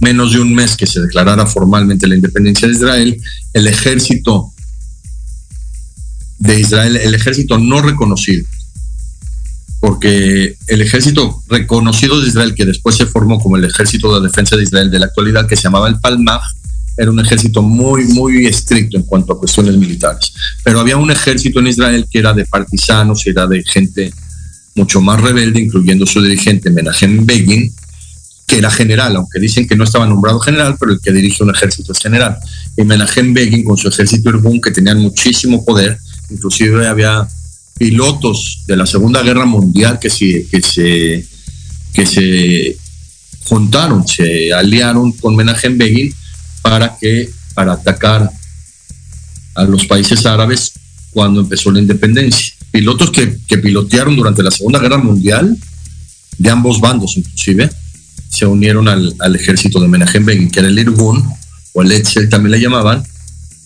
menos de un mes que se declarara formalmente la independencia de Israel, el ejército de Israel, el ejército no reconocido, porque el ejército reconocido de Israel, que después se formó como el ejército de defensa de Israel de la actualidad, que se llamaba el Palmaj, era un ejército muy, muy estricto en cuanto a cuestiones militares. Pero había un ejército en Israel que era de partisanos, era de gente mucho más rebelde, incluyendo su dirigente Menachem Begin, que era general, aunque dicen que no estaba nombrado general, pero el que dirige un ejército es general. Y Menachem Begin, con su ejército Irgun, que tenían muchísimo poder, inclusive había pilotos de la Segunda Guerra Mundial que se, que se, que se juntaron, se aliaron con Menachem Begin para que para atacar a los países árabes cuando empezó la independencia. Pilotos que, que pilotearon durante la Segunda Guerra Mundial, de ambos bandos inclusive, se unieron al, al ejército de Menachem Begin, que era el Irgun, o el Etzel también le llamaban,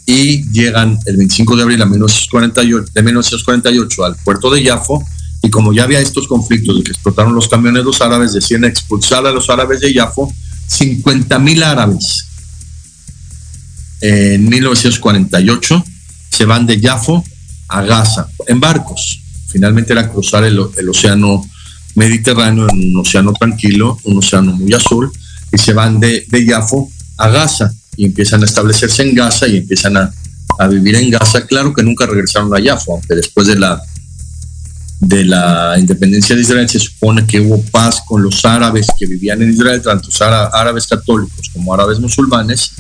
y llegan el 25 de abril de 1948, de 1948 al puerto de Yafo, y como ya había estos conflictos de que explotaron los camioneros árabes, deciden expulsar a los árabes de Yafo, 50 mil árabes en 1948 se van de Yafo a Gaza en barcos. Finalmente era cruzar el, el océano Mediterráneo en un océano tranquilo, un océano muy azul, y se van de, de Yafo a Gaza y empiezan a establecerse en Gaza y empiezan a, a vivir en Gaza. Claro que nunca regresaron a Yafo, aunque después de la, de la independencia de Israel se supone que hubo paz con los árabes que vivían en Israel, tanto árabes católicos como árabes musulmanes.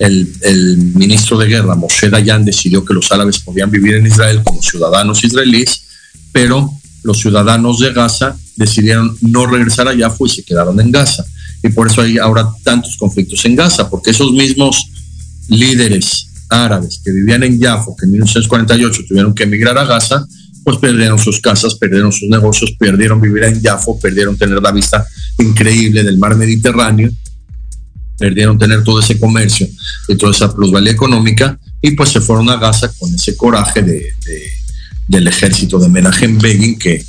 El, ministro de guerra, Moshe Dayan, decidió que los árabes podían vivir en Israel como ciudadanos israelíes, pero los ciudadanos de Gaza decidieron no regresar a Yafo y se quedaron en Gaza. Y por eso hay ahora tantos conflictos en Gaza, porque esos mismos líderes árabes que vivían en Yafo, que en 1948 tuvieron que emigrar a Gaza, pues perdieron sus casas, perdieron sus negocios, perdieron vivir en Yafo, perdieron tener la vista increíble del mar Mediterráneo, perdieron tener todo ese comercio y toda esa plusvalía económica y pues se fueron a Gaza con ese coraje de, de, del ejército de Menachem Begin que,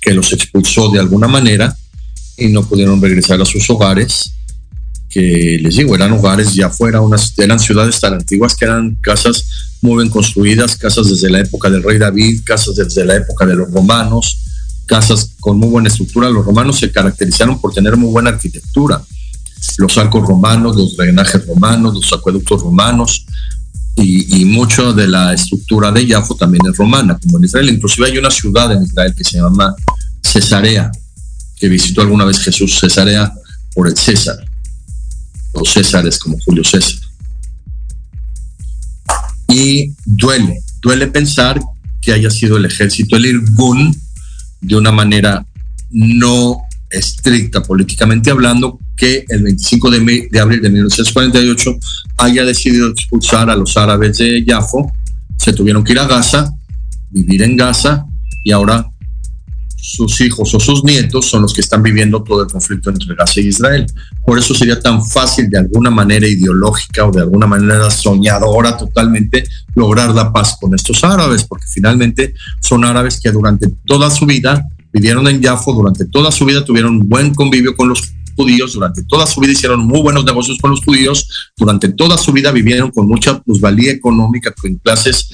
que los expulsó de alguna manera y no pudieron regresar a sus hogares que les digo, eran hogares ya fuera, unas, eran ciudades tan antiguas que eran casas muy bien construidas, casas desde la época del rey David, casas desde la época de los romanos, casas con muy buena estructura. Los romanos se caracterizaron por tener muy buena arquitectura. Los arcos romanos, los drenajes romanos, los acueductos romanos y, mucho de la estructura de Yafo también es romana, como en Israel. Inclusive hay una ciudad en Israel que se llama Cesarea, que visitó alguna vez Jesús Cesarea por el César los Césares como Julio César. Y duele, duele pensar que haya sido el ejército, el Irgun, de una manera no estricta políticamente hablando, que el 25 de, de, abril de 1948 haya decidido expulsar a los árabes de Yafo, se tuvieron que ir a Gaza, vivir en Gaza y ahora sus hijos o sus nietos son los que están viviendo todo el conflicto entre Gaza y Israel. Por eso sería tan fácil de alguna manera ideológica o de alguna manera soñadora totalmente lograr la paz con estos árabes, porque finalmente son árabes que durante toda su vida vivieron en Jafo, durante toda su vida tuvieron buen convivio con los judíos, durante toda su vida hicieron muy buenos negocios con los judíos, durante toda su vida vivieron con mucha plusvalía económica, con clases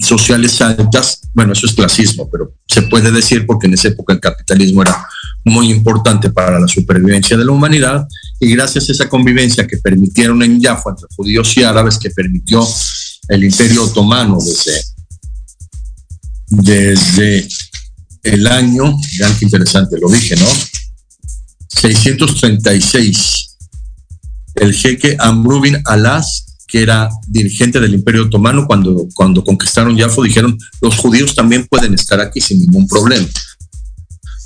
sociales altas, bueno, eso es clasismo, pero se puede decir porque en esa época el capitalismo era muy importante para la supervivencia de la humanidad y gracias a esa convivencia que permitieron en Jaffa entre judíos y árabes, que permitió el imperio otomano desde, desde el año, vean qué interesante, lo dije, ¿no? 636, el jeque Amrubin Alas, que era dirigente del Imperio Otomano, cuando, cuando conquistaron Jafo, dijeron, los judíos también pueden estar aquí sin ningún problema.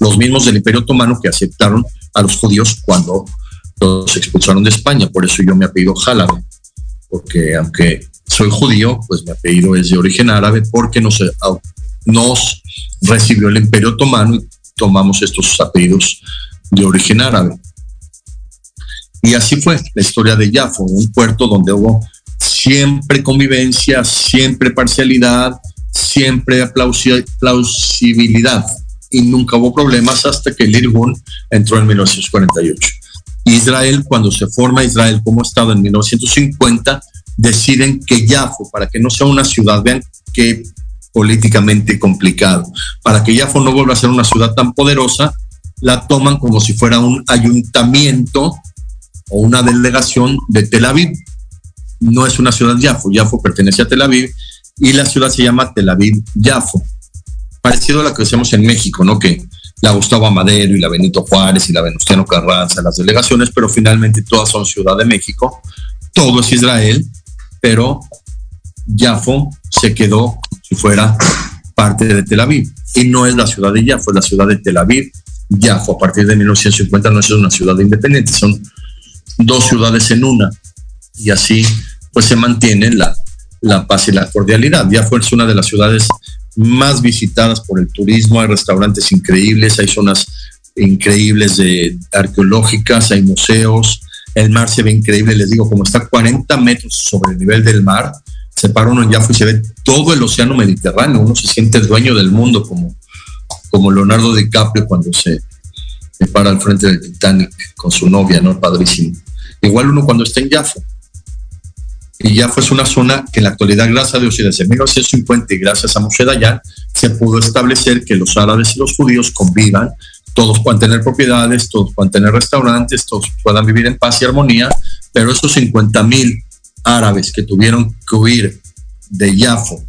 Los mismos del Imperio Otomano que aceptaron a los judíos cuando los expulsaron de España, por eso yo me apellido Jalabe, porque aunque soy judío, pues mi apellido es de origen árabe, porque nos, nos recibió el Imperio Otomano y tomamos estos apellidos de origen árabe. Y así fue la historia de Jafo, un puerto donde hubo siempre convivencia, siempre parcialidad, siempre plausibilidad y nunca hubo problemas hasta que el Irgun entró en 1948. Israel, cuando se forma Israel como Estado en 1950, deciden que Jafo, para que no sea una ciudad, vean qué políticamente complicado, para que Jafo no vuelva a ser una ciudad tan poderosa, la toman como si fuera un ayuntamiento o una delegación de Tel Aviv. No es una ciudad Yafo, Yafo pertenece a Tel Aviv y la ciudad se llama Tel Aviv Yafo. Parecido a la que hacemos en México, ¿no? Que la Gustavo Amadero y la Benito Juárez y la Venustiano Carranza, las delegaciones, pero finalmente todas son Ciudad de México, todo es Israel, pero Yafo se quedó si fuera parte de Tel Aviv. Y no es la ciudad de Yafo, es la ciudad de Tel Aviv. Yafo a partir de 1950 no es una ciudad independiente, son dos ciudades en una. y así pues se mantiene la, la paz y la cordialidad. Ya fue una de las ciudades más visitadas por el turismo, hay restaurantes increíbles, hay zonas increíbles de arqueológicas, hay museos, el mar se ve increíble, les digo, como está 40 metros sobre el nivel del mar, se para uno en Jaffa y se ve todo el océano Mediterráneo, uno se siente dueño del mundo como, como Leonardo DiCaprio cuando se, se para al frente del Titanic con su novia, ¿no? Padrísimo. Igual uno cuando está en Jaffa, y ya fue una zona que en la actualidad, gracias a Dios y desde 1950 y gracias a Moshe Dayan, se pudo establecer que los árabes y los judíos convivan, todos puedan tener propiedades, todos puedan tener restaurantes, todos puedan vivir en paz y armonía, pero estos 50 mil árabes que tuvieron que huir de Yafo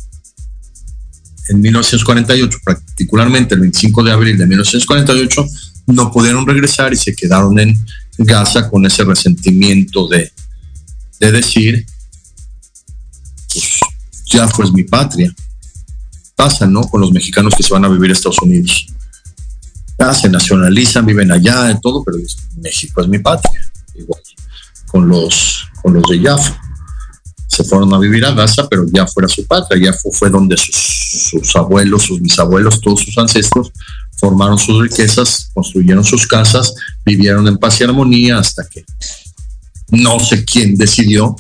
en 1948, particularmente el 25 de abril de 1948, no pudieron regresar y se quedaron en Gaza con ese resentimiento de, de decir pues ya fue mi patria. Pasa, ¿no? Con los mexicanos que se van a vivir a Estados Unidos. Ya se nacionalizan, viven allá, y todo, pero México es mi patria. Igual, con los, con los de Jaffa. Se fueron a vivir a Gaza, pero ya fuera su patria. Ya fue, donde sus, abuelos, sus bisabuelos, todos sus ancestros formaron sus riquezas, construyeron sus casas, vivieron en paz y armonía hasta que no sé quién decidió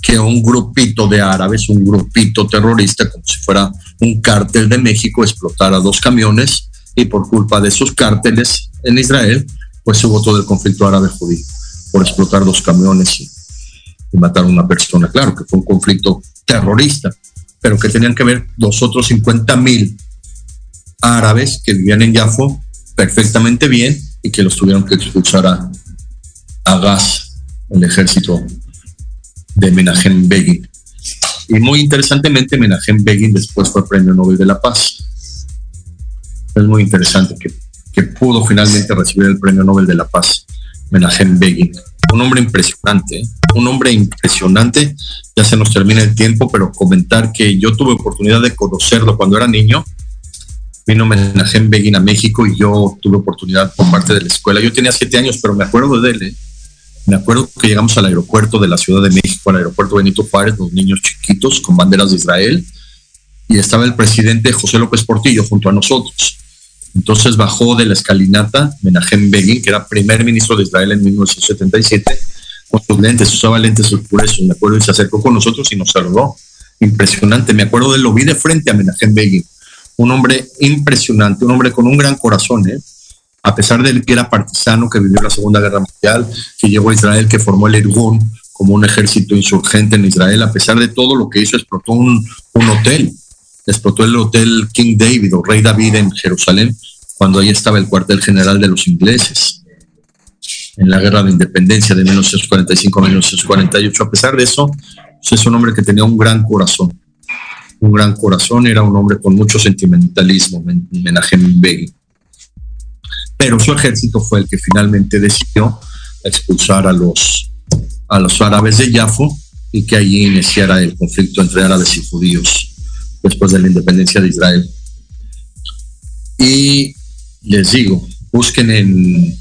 que un grupito de árabes, un grupito terrorista, como si fuera un cártel de México, explotara dos camiones y por culpa de esos cárteles en Israel, pues hubo todo el conflicto árabe-judío por explotar dos camiones y, matar a una persona. Claro que fue un conflicto terrorista, pero que tenían que ver los otros 50 mil árabes que vivían en Yafo perfectamente bien y que los tuvieron que expulsar a, a gas, el ejército de Menachem Begin. Y muy interesantemente, Menachem Begin después fue premio Nobel de la Paz. Es muy interesante que, que pudo finalmente recibir el premio Nobel de la Paz, Menachem Begin. Un hombre impresionante, ¿eh? Un hombre impresionante. Ya se nos termina el tiempo, pero comentar que yo tuve oportunidad de conocerlo cuando era niño. Vino Menachem Begin a México y yo tuve oportunidad por parte de la escuela. Yo tenía siete años, pero me acuerdo de él. ¿eh? Me acuerdo que llegamos al aeropuerto de la Ciudad de México, al aeropuerto Benito Juárez, los niños chiquitos con banderas de Israel, y estaba el presidente José López Portillo junto a nosotros. Entonces bajó de la escalinata Menachem Begin, que era primer ministro de Israel en 1977, con sus lentes, usaba lentes oscuros, me acuerdo, y se acercó con nosotros y nos saludó. Impresionante, me acuerdo de lo vi de frente a Menachem Begin, un hombre impresionante, un hombre con un gran corazón, ¿eh? a pesar de que era partisano, que vivió la Segunda Guerra Mundial, que llegó a Israel, que formó el Irgun como un ejército insurgente en Israel, a pesar de todo lo que hizo, explotó un, hotel, explotó el hotel King David o Rey David en Jerusalén, cuando ahí estaba el cuartel general de los ingleses en la guerra de independencia de 1945-1948. A pesar de eso, pues, es un hombre que tenía un gran corazón, un gran corazón, era un hombre con mucho sentimentalismo, Menachem Begin pero su ejército fue el que finalmente decidió expulsar a los, a los árabes de Yafo y que allí iniciara el conflicto entre árabes y judíos después de la independencia de Israel. Y les digo, busquen en,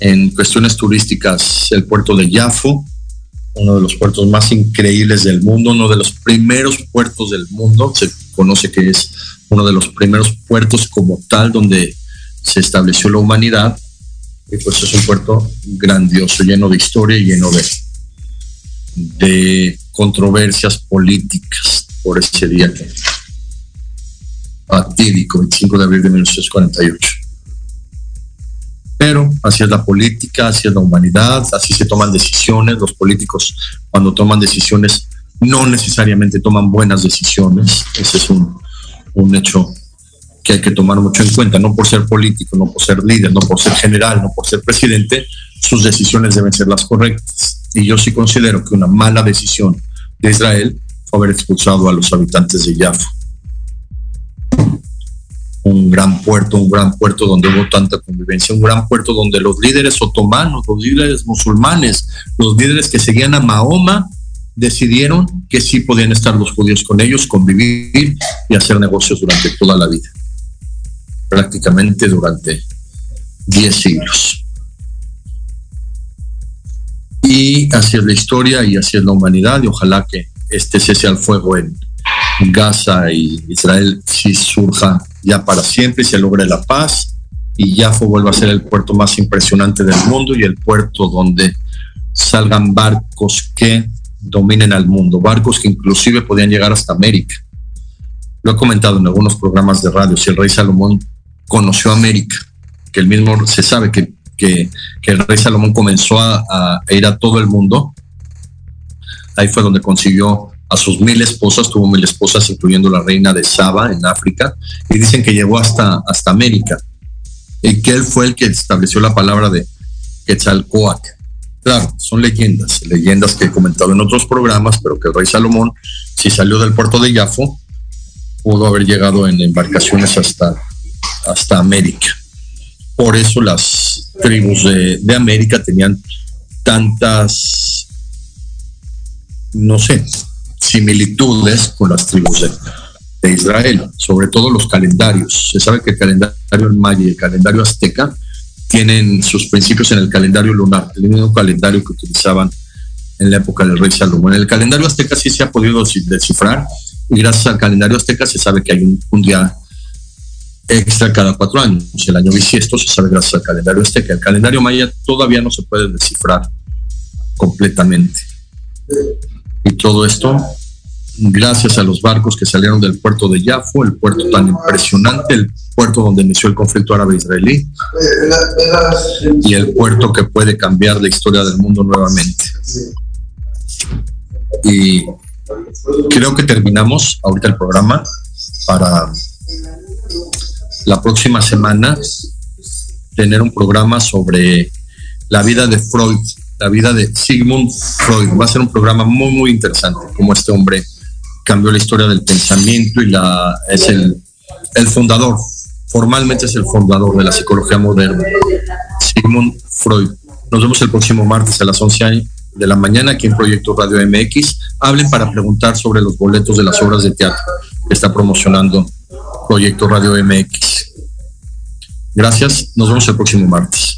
en cuestiones turísticas el puerto de Yafo, uno de los puertos más increíbles del mundo, uno de los primeros puertos del mundo, se conoce que es uno de los primeros puertos como tal donde se estableció la humanidad y pues es un puerto grandioso, lleno de historia y lleno de, controversias políticas por ese día fatídico, 25 de abril de 1948. Pero así es la política, así es la humanidad, así se toman decisiones. Los políticos cuando toman decisiones no necesariamente toman buenas decisiones. Ese es un, un hecho que hay que tomar mucho en cuenta, no por ser político, no por ser líder, no por ser general, no por ser presidente, sus decisiones deben ser las correctas. Y yo sí considero que una mala decisión de Israel fue haber expulsado a los habitantes de Jaffa. Un gran puerto, un gran puerto donde hubo tanta convivencia, un gran puerto donde los líderes otomanos, los líderes musulmanes, los líderes que seguían a Mahoma, decidieron que sí podían estar los judíos con ellos, convivir y hacer negocios durante toda la vida prácticamente durante 10 siglos. Y así es la historia y así es la humanidad y ojalá que este cese al fuego en Gaza y Israel sí surja ya para siempre y se logre la paz y Jafo vuelva a ser el puerto más impresionante del mundo y el puerto donde salgan barcos que dominen al mundo, barcos que inclusive podían llegar hasta América. Lo he comentado en algunos programas de radio, si el rey Salomón conoció América, que el mismo se sabe que, que, el rey Salomón comenzó a, a, ir a todo el mundo, ahí fue donde consiguió a sus mil esposas, tuvo mil esposas, incluyendo la reina de Saba en África, y dicen que llegó hasta, hasta América, y que él fue el que estableció la palabra de Quetzalcoatl. Claro, son leyendas, leyendas que he comentado en otros programas, pero que el rey Salomón, si salió del puerto de Yafo, pudo haber llegado en embarcaciones hasta, hasta América. Por eso las tribus de, de América tenían tantas, no sé, similitudes con las tribus de, Israel, sobre todo los calendarios. Se sabe que el calendario maya y el calendario azteca tienen sus principios en el calendario lunar, el mismo calendario que utilizaban en la época del rey Salomón. En el calendario azteca sí se ha podido descifrar y gracias al calendario azteca se sabe que hay un, un día extra cada cuatro años. El año bisiesto se sabe gracias al calendario azteca. El calendario maya todavía no se puede descifrar completamente. Y todo esto gracias a los barcos que salieron del puerto de Yafo, el puerto tan impresionante, el puerto donde inició el conflicto árabe-israelí y el puerto que puede cambiar la historia del mundo nuevamente. Y creo que terminamos ahorita el programa para la próxima semana tener un programa sobre la vida de Freud, la vida de Sigmund Freud. Va a ser un programa muy, muy interesante, como este hombre cambió la historia del pensamiento y la, es el, el fundador, formalmente es el fundador de la psicología moderna, Sigmund Freud. Nos vemos el próximo martes a las 11 de la mañana aquí en Proyecto Radio MX. Hablen para preguntar sobre los boletos de las obras de teatro que está promocionando Proyecto Radio MX. Gracias, nos vemos el próximo martes.